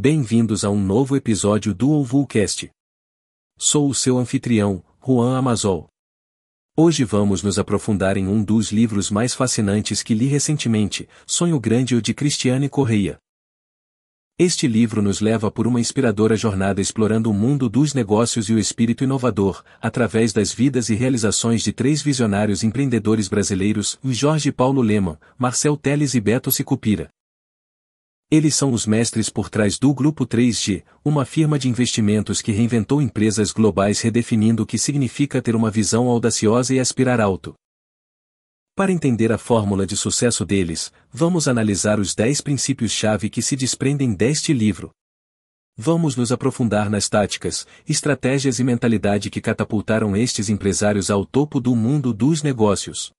Bem-vindos a um novo episódio do Ovulcast. Sou o seu anfitrião, Juan Amazol. Hoje vamos nos aprofundar em um dos livros mais fascinantes que li recentemente, Sonho Grande de Cristiane Correia. Este livro nos leva por uma inspiradora jornada explorando o mundo dos negócios e o espírito inovador, através das vidas e realizações de três visionários empreendedores brasileiros, Jorge Paulo Lema, Marcel Teles e Beto Sicupira. Eles são os mestres por trás do Grupo 3G, uma firma de investimentos que reinventou empresas globais redefinindo o que significa ter uma visão audaciosa e aspirar alto. Para entender a fórmula de sucesso deles, vamos analisar os 10 princípios-chave que se desprendem deste livro. Vamos nos aprofundar nas táticas, estratégias e mentalidade que catapultaram estes empresários ao topo do mundo dos negócios.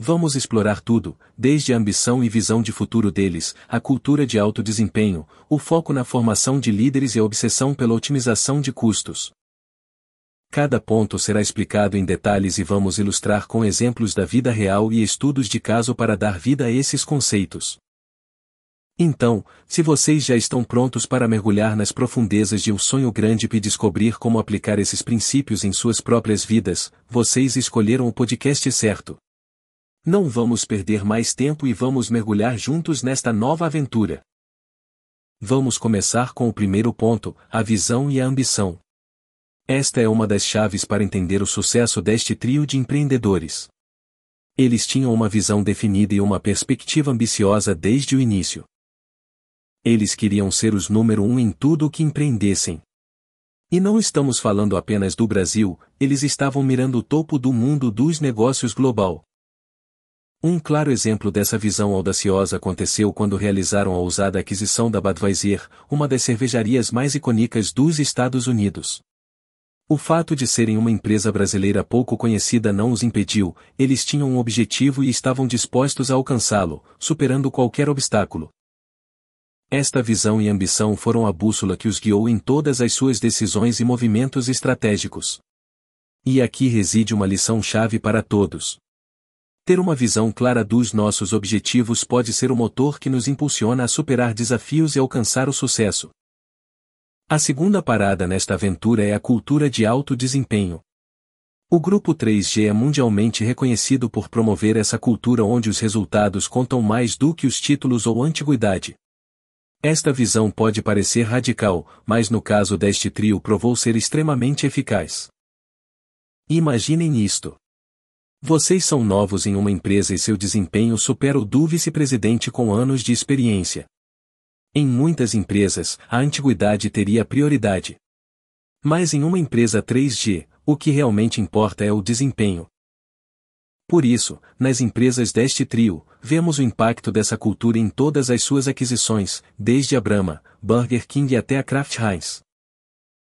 Vamos explorar tudo, desde a ambição e visão de futuro deles, a cultura de alto desempenho, o foco na formação de líderes e a obsessão pela otimização de custos. Cada ponto será explicado em detalhes e vamos ilustrar com exemplos da vida real e estudos de caso para dar vida a esses conceitos. Então, se vocês já estão prontos para mergulhar nas profundezas de um sonho grande e descobrir como aplicar esses princípios em suas próprias vidas, vocês escolheram o podcast certo. Não vamos perder mais tempo e vamos mergulhar juntos nesta nova aventura. Vamos começar com o primeiro ponto, a visão e a ambição. Esta é uma das chaves para entender o sucesso deste trio de empreendedores. Eles tinham uma visão definida e uma perspectiva ambiciosa desde o início. Eles queriam ser os número um em tudo o que empreendessem. E não estamos falando apenas do Brasil, eles estavam mirando o topo do mundo dos negócios global. Um claro exemplo dessa visão audaciosa aconteceu quando realizaram a ousada aquisição da Budweiser, uma das cervejarias mais icônicas dos Estados Unidos. O fato de serem uma empresa brasileira pouco conhecida não os impediu, eles tinham um objetivo e estavam dispostos a alcançá-lo, superando qualquer obstáculo. Esta visão e ambição foram a bússola que os guiou em todas as suas decisões e movimentos estratégicos. E aqui reside uma lição-chave para todos. Ter uma visão clara dos nossos objetivos pode ser o motor que nos impulsiona a superar desafios e alcançar o sucesso. A segunda parada nesta aventura é a cultura de alto desempenho. O Grupo 3G é mundialmente reconhecido por promover essa cultura onde os resultados contam mais do que os títulos ou antiguidade. Esta visão pode parecer radical, mas no caso deste trio provou ser extremamente eficaz. Imaginem isto. Vocês são novos em uma empresa e seu desempenho supera o do vice-presidente com anos de experiência. Em muitas empresas, a antiguidade teria prioridade. Mas em uma empresa 3G, o que realmente importa é o desempenho. Por isso, nas empresas deste trio, vemos o impacto dessa cultura em todas as suas aquisições, desde a Brahma, Burger King até a Kraft Heinz.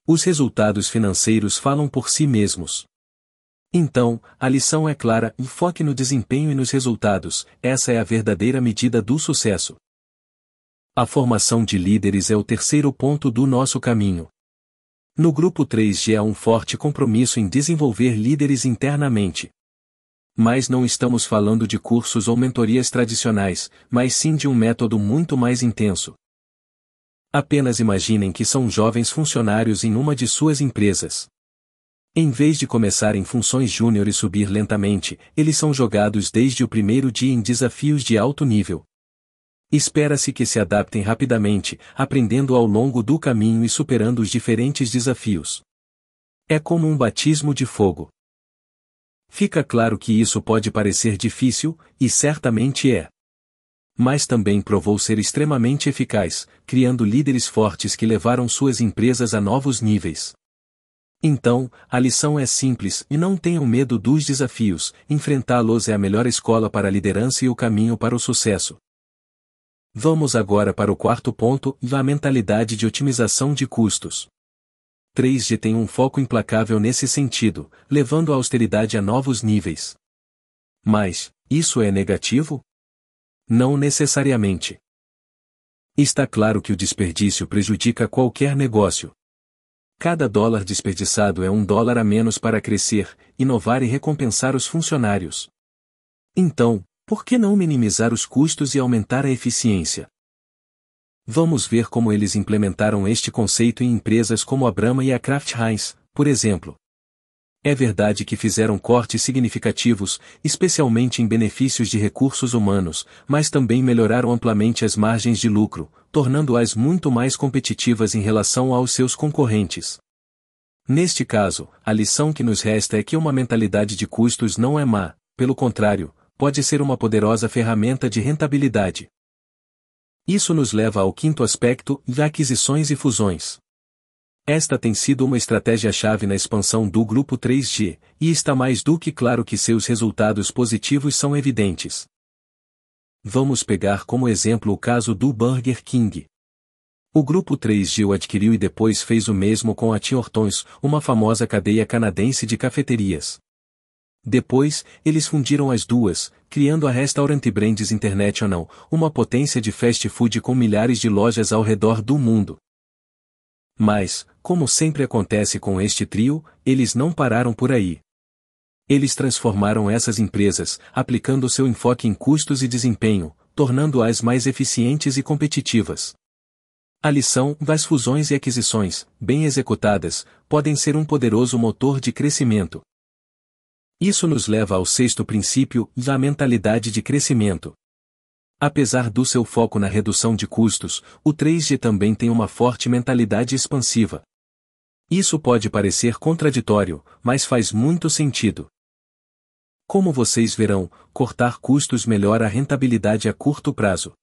Os resultados financeiros falam por si mesmos. Então, a lição é clara: foque no desempenho e nos resultados, essa é a verdadeira medida do sucesso. A formação de líderes é o terceiro ponto do nosso caminho. No grupo 3G há um forte compromisso em desenvolver líderes internamente. Mas não estamos falando de cursos ou mentorias tradicionais, mas sim de um método muito mais intenso. Apenas imaginem que são jovens funcionários em uma de suas empresas. Em vez de começar em funções júnior e subir lentamente, eles são jogados desde o primeiro dia em desafios de alto nível. Espera-se que se adaptem rapidamente, aprendendo ao longo do caminho e superando os diferentes desafios. É como um batismo de fogo. Fica claro que isso pode parecer difícil, e certamente é. Mas também provou ser extremamente eficaz, criando líderes fortes que levaram suas empresas a novos níveis. Então, a lição é simples e não tenham medo dos desafios, enfrentá-los é a melhor escola para a liderança e o caminho para o sucesso. Vamos agora para o quarto ponto, a mentalidade de otimização de custos. 3G tem um foco implacável nesse sentido, levando a austeridade a novos níveis. Mas, isso é negativo? Não necessariamente. Está claro que o desperdício prejudica qualquer negócio, Cada dólar desperdiçado é um dólar a menos para crescer, inovar e recompensar os funcionários. Então, por que não minimizar os custos e aumentar a eficiência? Vamos ver como eles implementaram este conceito em empresas como a Brahma e a Kraft Heinz, por exemplo. É verdade que fizeram cortes significativos, especialmente em benefícios de recursos humanos, mas também melhoraram amplamente as margens de lucro, tornando-as muito mais competitivas em relação aos seus concorrentes. Neste caso, a lição que nos resta é que uma mentalidade de custos não é má, pelo contrário, pode ser uma poderosa ferramenta de rentabilidade. Isso nos leva ao quinto aspecto, de aquisições e fusões. Esta tem sido uma estratégia-chave na expansão do Grupo 3G, e está mais do que claro que seus resultados positivos são evidentes. Vamos pegar como exemplo o caso do Burger King. O Grupo 3G o adquiriu e depois fez o mesmo com a Tim Hortons, uma famosa cadeia canadense de cafeterias. Depois, eles fundiram as duas, criando a Restaurant Brands International, uma potência de fast food com milhares de lojas ao redor do mundo. Mas, como sempre acontece com este trio, eles não pararam por aí. Eles transformaram essas empresas, aplicando seu enfoque em custos e desempenho, tornando-as mais eficientes e competitivas. A lição das fusões e aquisições, bem executadas, podem ser um poderoso motor de crescimento. Isso nos leva ao sexto princípio, da mentalidade de crescimento. Apesar do seu foco na redução de custos, o 3G também tem uma forte mentalidade expansiva. Isso pode parecer contraditório, mas faz muito sentido. Como vocês verão, cortar custos melhora a rentabilidade a curto prazo.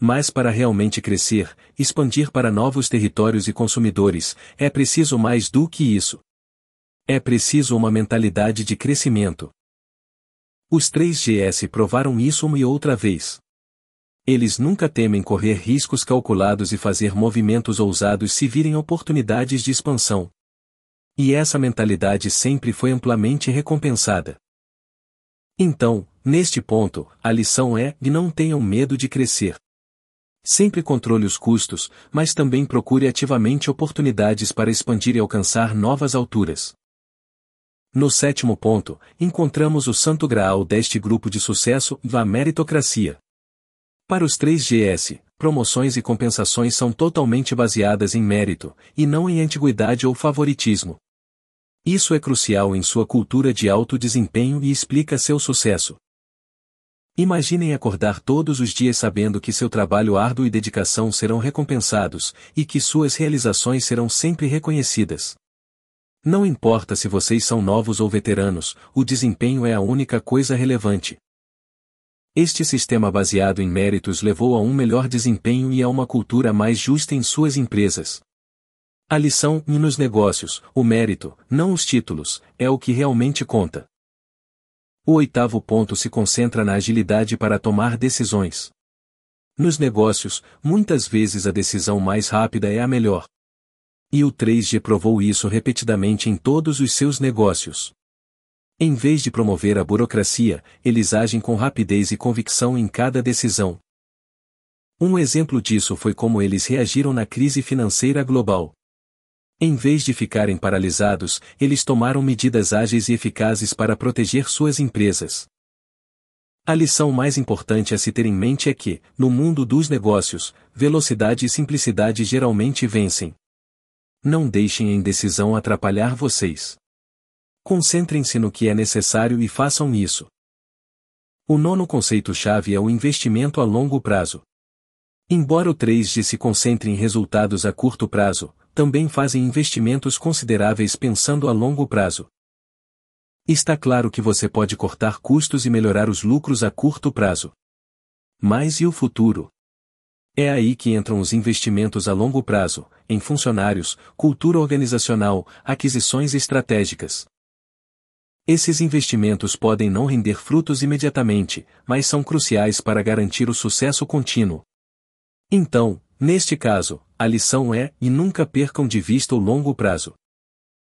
Mas para realmente crescer, expandir para novos territórios e consumidores, é preciso mais do que isso. É preciso uma mentalidade de crescimento. Os 3GS provaram isso uma e outra vez. Eles nunca temem correr riscos calculados e fazer movimentos ousados se virem oportunidades de expansão. E essa mentalidade sempre foi amplamente recompensada. Então, neste ponto, a lição é: não tenham medo de crescer. Sempre controle os custos, mas também procure ativamente oportunidades para expandir e alcançar novas alturas. No sétimo ponto, encontramos o santo graal deste grupo de sucesso, a meritocracia. Para os 3GS, promoções e compensações são totalmente baseadas em mérito, e não em antiguidade ou favoritismo. Isso é crucial em sua cultura de alto desempenho e explica seu sucesso. Imaginem acordar todos os dias sabendo que seu trabalho árduo e dedicação serão recompensados, e que suas realizações serão sempre reconhecidas. Não importa se vocês são novos ou veteranos, o desempenho é a única coisa relevante. Este sistema baseado em méritos levou a um melhor desempenho e a uma cultura mais justa em suas empresas. A lição e nos negócios, o mérito, não os títulos, é o que realmente conta. O oitavo ponto se concentra na agilidade para tomar decisões. Nos negócios, muitas vezes a decisão mais rápida é a melhor. E o 3G provou isso repetidamente em todos os seus negócios. Em vez de promover a burocracia, eles agem com rapidez e convicção em cada decisão. Um exemplo disso foi como eles reagiram na crise financeira global. Em vez de ficarem paralisados, eles tomaram medidas ágeis e eficazes para proteger suas empresas. A lição mais importante a se ter em mente é que, no mundo dos negócios, velocidade e simplicidade geralmente vencem. Não deixem a indecisão atrapalhar vocês. Concentrem-se no que é necessário e façam isso. O nono conceito-chave é o investimento a longo prazo. Embora o 3G se concentre em resultados a curto prazo, também fazem investimentos consideráveis pensando a longo prazo. Está claro que você pode cortar custos e melhorar os lucros a curto prazo. Mas e o futuro? É aí que entram os investimentos a longo prazo, em funcionários, cultura organizacional, aquisições estratégicas. Esses investimentos podem não render frutos imediatamente, mas são cruciais para garantir o sucesso contínuo. Então, neste caso, a lição é: e nunca percam de vista o longo prazo.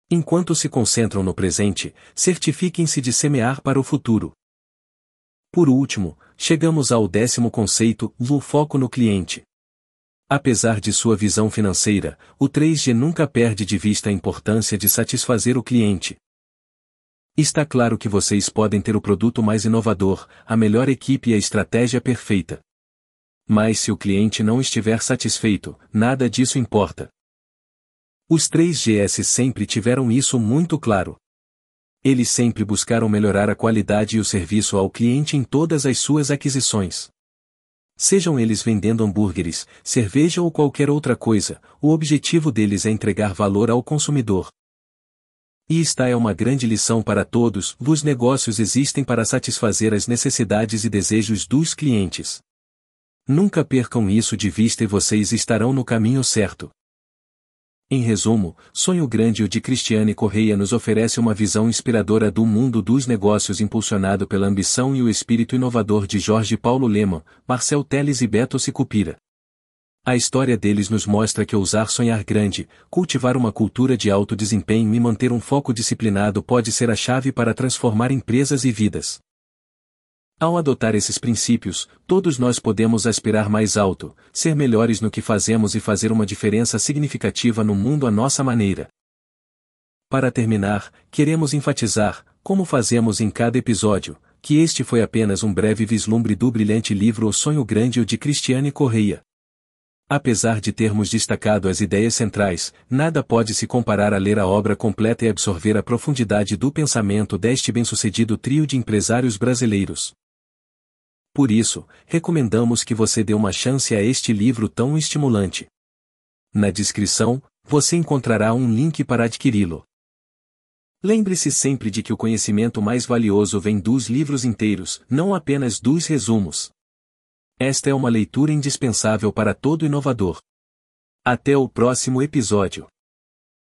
Enquanto se concentram no presente, certifiquem-se de semear para o futuro. Por último, chegamos ao décimo conceito, o foco no cliente. Apesar de sua visão financeira, o 3G nunca perde de vista a importância de satisfazer o cliente, Está claro que vocês podem ter o produto mais inovador, a melhor equipe e a estratégia perfeita. Mas se o cliente não estiver satisfeito, nada disso importa. Os três GS sempre tiveram isso muito claro. Eles sempre buscaram melhorar a qualidade e o serviço ao cliente em todas as suas aquisições. Sejam eles vendendo hambúrgueres, cerveja ou qualquer outra coisa, o objetivo deles é entregar valor ao consumidor. E esta é uma grande lição para todos: os negócios existem para satisfazer as necessidades e desejos dos clientes. Nunca percam isso de vista e vocês estarão no caminho certo. Em resumo, Sonho Grande o de Cristiane Correia nos oferece uma visão inspiradora do mundo dos negócios impulsionado pela ambição e o espírito inovador de Jorge Paulo Lema, Marcel Teles e Beto Sicupira. A história deles nos mostra que ousar sonhar grande, cultivar uma cultura de alto desempenho e manter um foco disciplinado pode ser a chave para transformar empresas e vidas. Ao adotar esses princípios, todos nós podemos aspirar mais alto, ser melhores no que fazemos e fazer uma diferença significativa no mundo à nossa maneira. Para terminar, queremos enfatizar, como fazemos em cada episódio, que este foi apenas um breve vislumbre do brilhante livro O Sonho Grande de Cristiane Correia. Apesar de termos destacado as ideias centrais, nada pode se comparar a ler a obra completa e absorver a profundidade do pensamento deste bem-sucedido trio de empresários brasileiros. Por isso, recomendamos que você dê uma chance a este livro tão estimulante. Na descrição, você encontrará um link para adquiri-lo. Lembre-se sempre de que o conhecimento mais valioso vem dos livros inteiros, não apenas dos resumos. Esta é uma leitura indispensável para todo inovador. Até o próximo episódio.